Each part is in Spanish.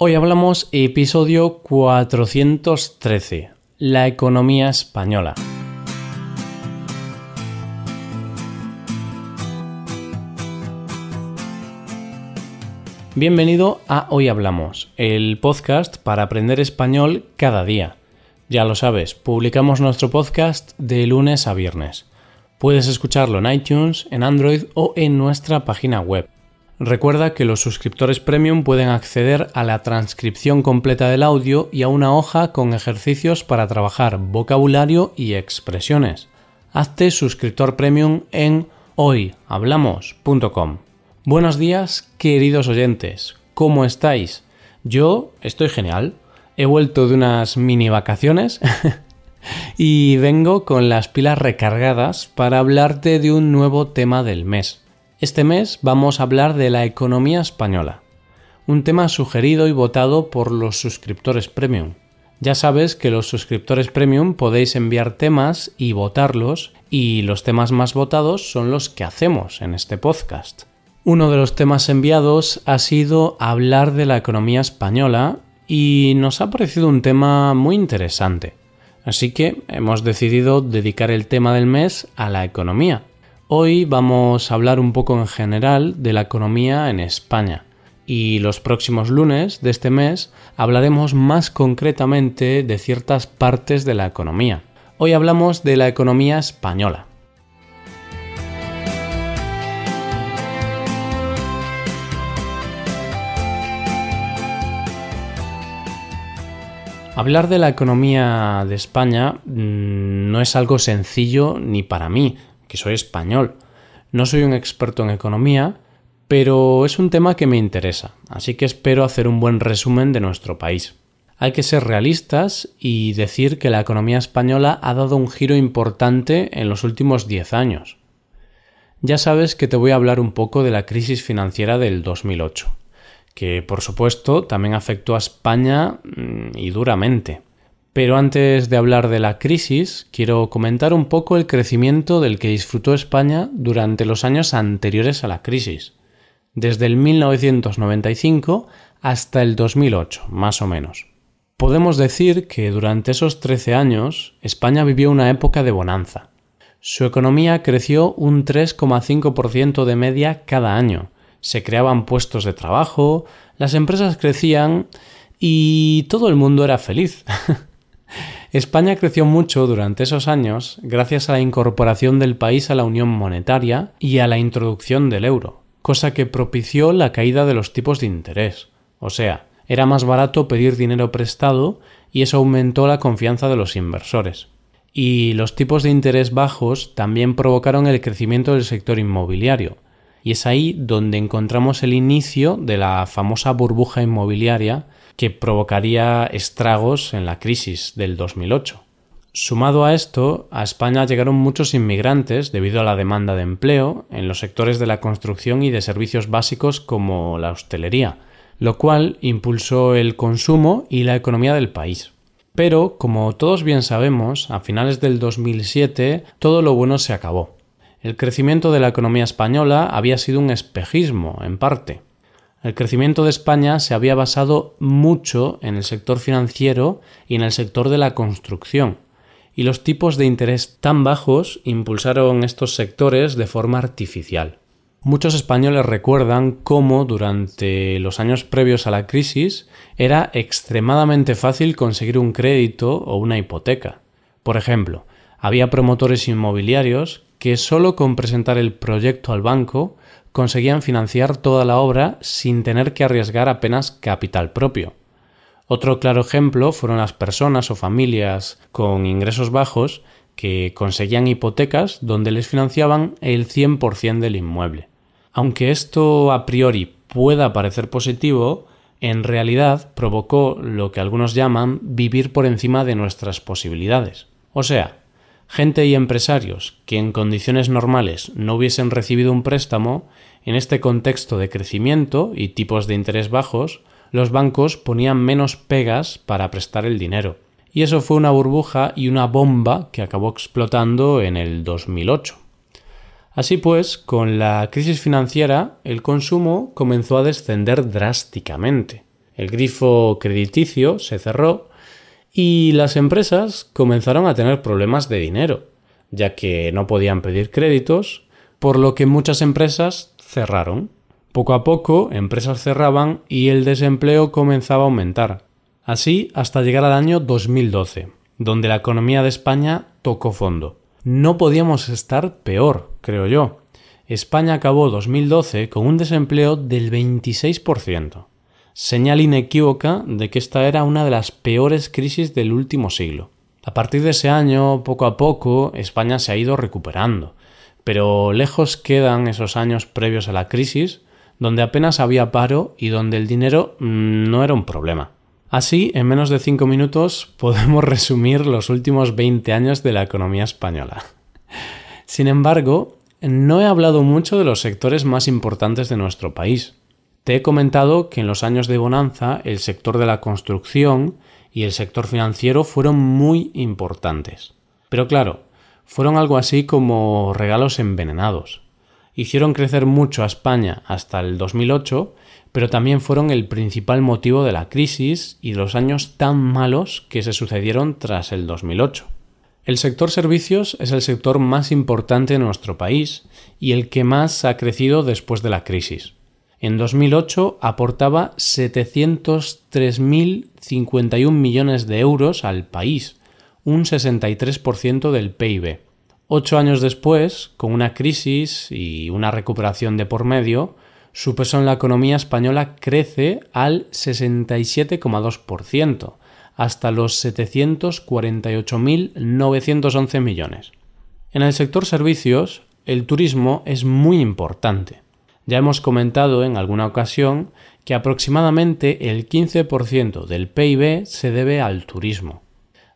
Hoy hablamos episodio 413, la economía española. Bienvenido a Hoy Hablamos, el podcast para aprender español cada día. Ya lo sabes, publicamos nuestro podcast de lunes a viernes. Puedes escucharlo en iTunes, en Android o en nuestra página web. Recuerda que los suscriptores premium pueden acceder a la transcripción completa del audio y a una hoja con ejercicios para trabajar vocabulario y expresiones. Hazte suscriptor premium en hoyhablamos.com. Buenos días, queridos oyentes. ¿Cómo estáis? Yo estoy genial. He vuelto de unas mini vacaciones y vengo con las pilas recargadas para hablarte de un nuevo tema del mes. Este mes vamos a hablar de la economía española, un tema sugerido y votado por los suscriptores premium. Ya sabes que los suscriptores premium podéis enviar temas y votarlos y los temas más votados son los que hacemos en este podcast. Uno de los temas enviados ha sido hablar de la economía española y nos ha parecido un tema muy interesante. Así que hemos decidido dedicar el tema del mes a la economía. Hoy vamos a hablar un poco en general de la economía en España y los próximos lunes de este mes hablaremos más concretamente de ciertas partes de la economía. Hoy hablamos de la economía española. Hablar de la economía de España mm, no es algo sencillo ni para mí, que soy español. No soy un experto en economía, pero es un tema que me interesa, así que espero hacer un buen resumen de nuestro país. Hay que ser realistas y decir que la economía española ha dado un giro importante en los últimos 10 años. Ya sabes que te voy a hablar un poco de la crisis financiera del 2008 que por supuesto también afectó a España mm, y duramente. Pero antes de hablar de la crisis, quiero comentar un poco el crecimiento del que disfrutó España durante los años anteriores a la crisis, desde el 1995 hasta el 2008, más o menos. Podemos decir que durante esos 13 años España vivió una época de bonanza. Su economía creció un 3,5% de media cada año, se creaban puestos de trabajo, las empresas crecían y todo el mundo era feliz. España creció mucho durante esos años gracias a la incorporación del país a la Unión Monetaria y a la introducción del euro, cosa que propició la caída de los tipos de interés. O sea, era más barato pedir dinero prestado y eso aumentó la confianza de los inversores. Y los tipos de interés bajos también provocaron el crecimiento del sector inmobiliario, y es ahí donde encontramos el inicio de la famosa burbuja inmobiliaria que provocaría estragos en la crisis del 2008. Sumado a esto, a España llegaron muchos inmigrantes debido a la demanda de empleo en los sectores de la construcción y de servicios básicos como la hostelería, lo cual impulsó el consumo y la economía del país. Pero, como todos bien sabemos, a finales del 2007 todo lo bueno se acabó. El crecimiento de la economía española había sido un espejismo, en parte. El crecimiento de España se había basado mucho en el sector financiero y en el sector de la construcción, y los tipos de interés tan bajos impulsaron estos sectores de forma artificial. Muchos españoles recuerdan cómo durante los años previos a la crisis era extremadamente fácil conseguir un crédito o una hipoteca. Por ejemplo, había promotores inmobiliarios que solo con presentar el proyecto al banco conseguían financiar toda la obra sin tener que arriesgar apenas capital propio. Otro claro ejemplo fueron las personas o familias con ingresos bajos que conseguían hipotecas donde les financiaban el 100% del inmueble. Aunque esto a priori pueda parecer positivo, en realidad provocó lo que algunos llaman vivir por encima de nuestras posibilidades. O sea, gente y empresarios que en condiciones normales no hubiesen recibido un préstamo, en este contexto de crecimiento y tipos de interés bajos, los bancos ponían menos pegas para prestar el dinero. Y eso fue una burbuja y una bomba que acabó explotando en el 2008. Así pues, con la crisis financiera, el consumo comenzó a descender drásticamente. El grifo crediticio se cerró y las empresas comenzaron a tener problemas de dinero, ya que no podían pedir créditos, por lo que muchas empresas cerraron. Poco a poco, empresas cerraban y el desempleo comenzaba a aumentar. Así hasta llegar al año 2012, donde la economía de España tocó fondo. No podíamos estar peor, creo yo. España acabó 2012 con un desempleo del 26%, señal inequívoca de que esta era una de las peores crisis del último siglo. A partir de ese año, poco a poco, España se ha ido recuperando, pero lejos quedan esos años previos a la crisis, donde apenas había paro y donde el dinero no era un problema. Así, en menos de cinco minutos podemos resumir los últimos 20 años de la economía española. Sin embargo, no he hablado mucho de los sectores más importantes de nuestro país. Te he comentado que en los años de bonanza el sector de la construcción y el sector financiero fueron muy importantes. Pero claro, fueron algo así como regalos envenenados. Hicieron crecer mucho a España hasta el 2008 pero también fueron el principal motivo de la crisis y los años tan malos que se sucedieron tras el 2008. El sector servicios es el sector más importante de nuestro país y el que más ha crecido después de la crisis. En 2008 aportaba 703.051 millones de euros al país, un 63% del PIB. Ocho años después, con una crisis y una recuperación de por medio, su peso en la economía española crece al 67,2%, hasta los 748.911 millones. En el sector servicios, el turismo es muy importante. Ya hemos comentado en alguna ocasión que aproximadamente el 15% del PIB se debe al turismo.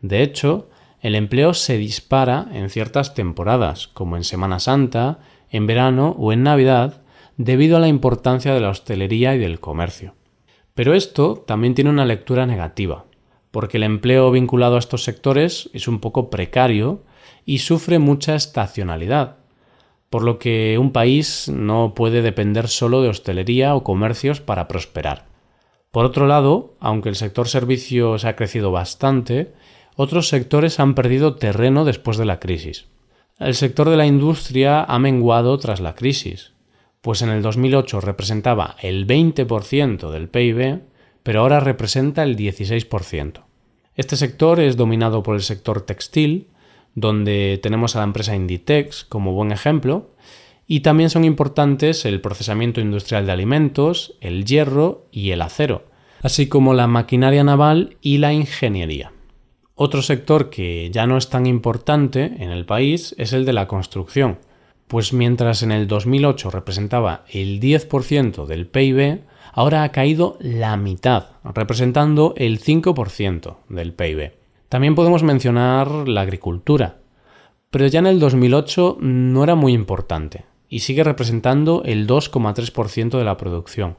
De hecho, el empleo se dispara en ciertas temporadas, como en Semana Santa, en verano o en Navidad, debido a la importancia de la hostelería y del comercio. Pero esto también tiene una lectura negativa, porque el empleo vinculado a estos sectores es un poco precario y sufre mucha estacionalidad, por lo que un país no puede depender solo de hostelería o comercios para prosperar. Por otro lado, aunque el sector servicios ha crecido bastante, otros sectores han perdido terreno después de la crisis. El sector de la industria ha menguado tras la crisis, pues en el 2008 representaba el 20% del PIB, pero ahora representa el 16%. Este sector es dominado por el sector textil, donde tenemos a la empresa Inditex como buen ejemplo, y también son importantes el procesamiento industrial de alimentos, el hierro y el acero, así como la maquinaria naval y la ingeniería. Otro sector que ya no es tan importante en el país es el de la construcción, pues mientras en el 2008 representaba el 10% del PIB, ahora ha caído la mitad, representando el 5% del PIB. También podemos mencionar la agricultura, pero ya en el 2008 no era muy importante y sigue representando el 2,3% de la producción.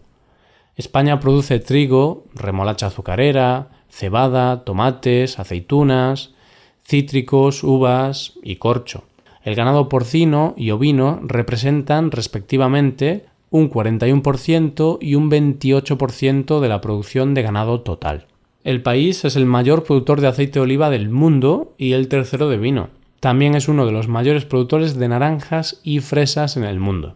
España produce trigo, remolacha azucarera, cebada, tomates, aceitunas, cítricos, uvas y corcho. El ganado porcino y ovino representan respectivamente un 41% y un 28% de la producción de ganado total. El país es el mayor productor de aceite de oliva del mundo y el tercero de vino. También es uno de los mayores productores de naranjas y fresas en el mundo.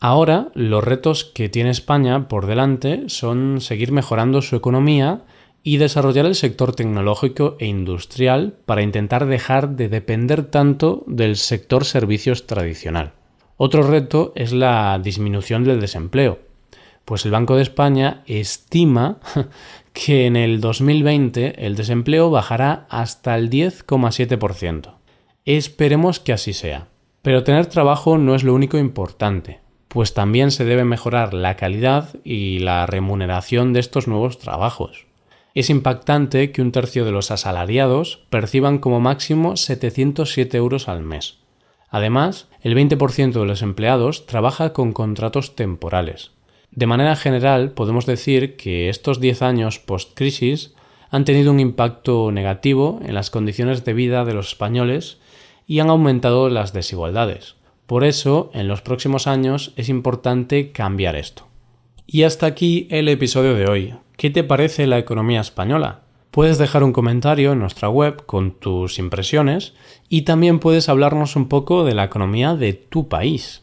Ahora, los retos que tiene España por delante son seguir mejorando su economía y desarrollar el sector tecnológico e industrial para intentar dejar de depender tanto del sector servicios tradicional. Otro reto es la disminución del desempleo, pues el Banco de España estima que en el 2020 el desempleo bajará hasta el 10,7%. Esperemos que así sea. Pero tener trabajo no es lo único importante, pues también se debe mejorar la calidad y la remuneración de estos nuevos trabajos. Es impactante que un tercio de los asalariados perciban como máximo 707 euros al mes. Además, el 20% de los empleados trabaja con contratos temporales. De manera general, podemos decir que estos 10 años post-crisis han tenido un impacto negativo en las condiciones de vida de los españoles y han aumentado las desigualdades. Por eso, en los próximos años es importante cambiar esto. Y hasta aquí el episodio de hoy. ¿Qué te parece la economía española? Puedes dejar un comentario en nuestra web con tus impresiones y también puedes hablarnos un poco de la economía de tu país.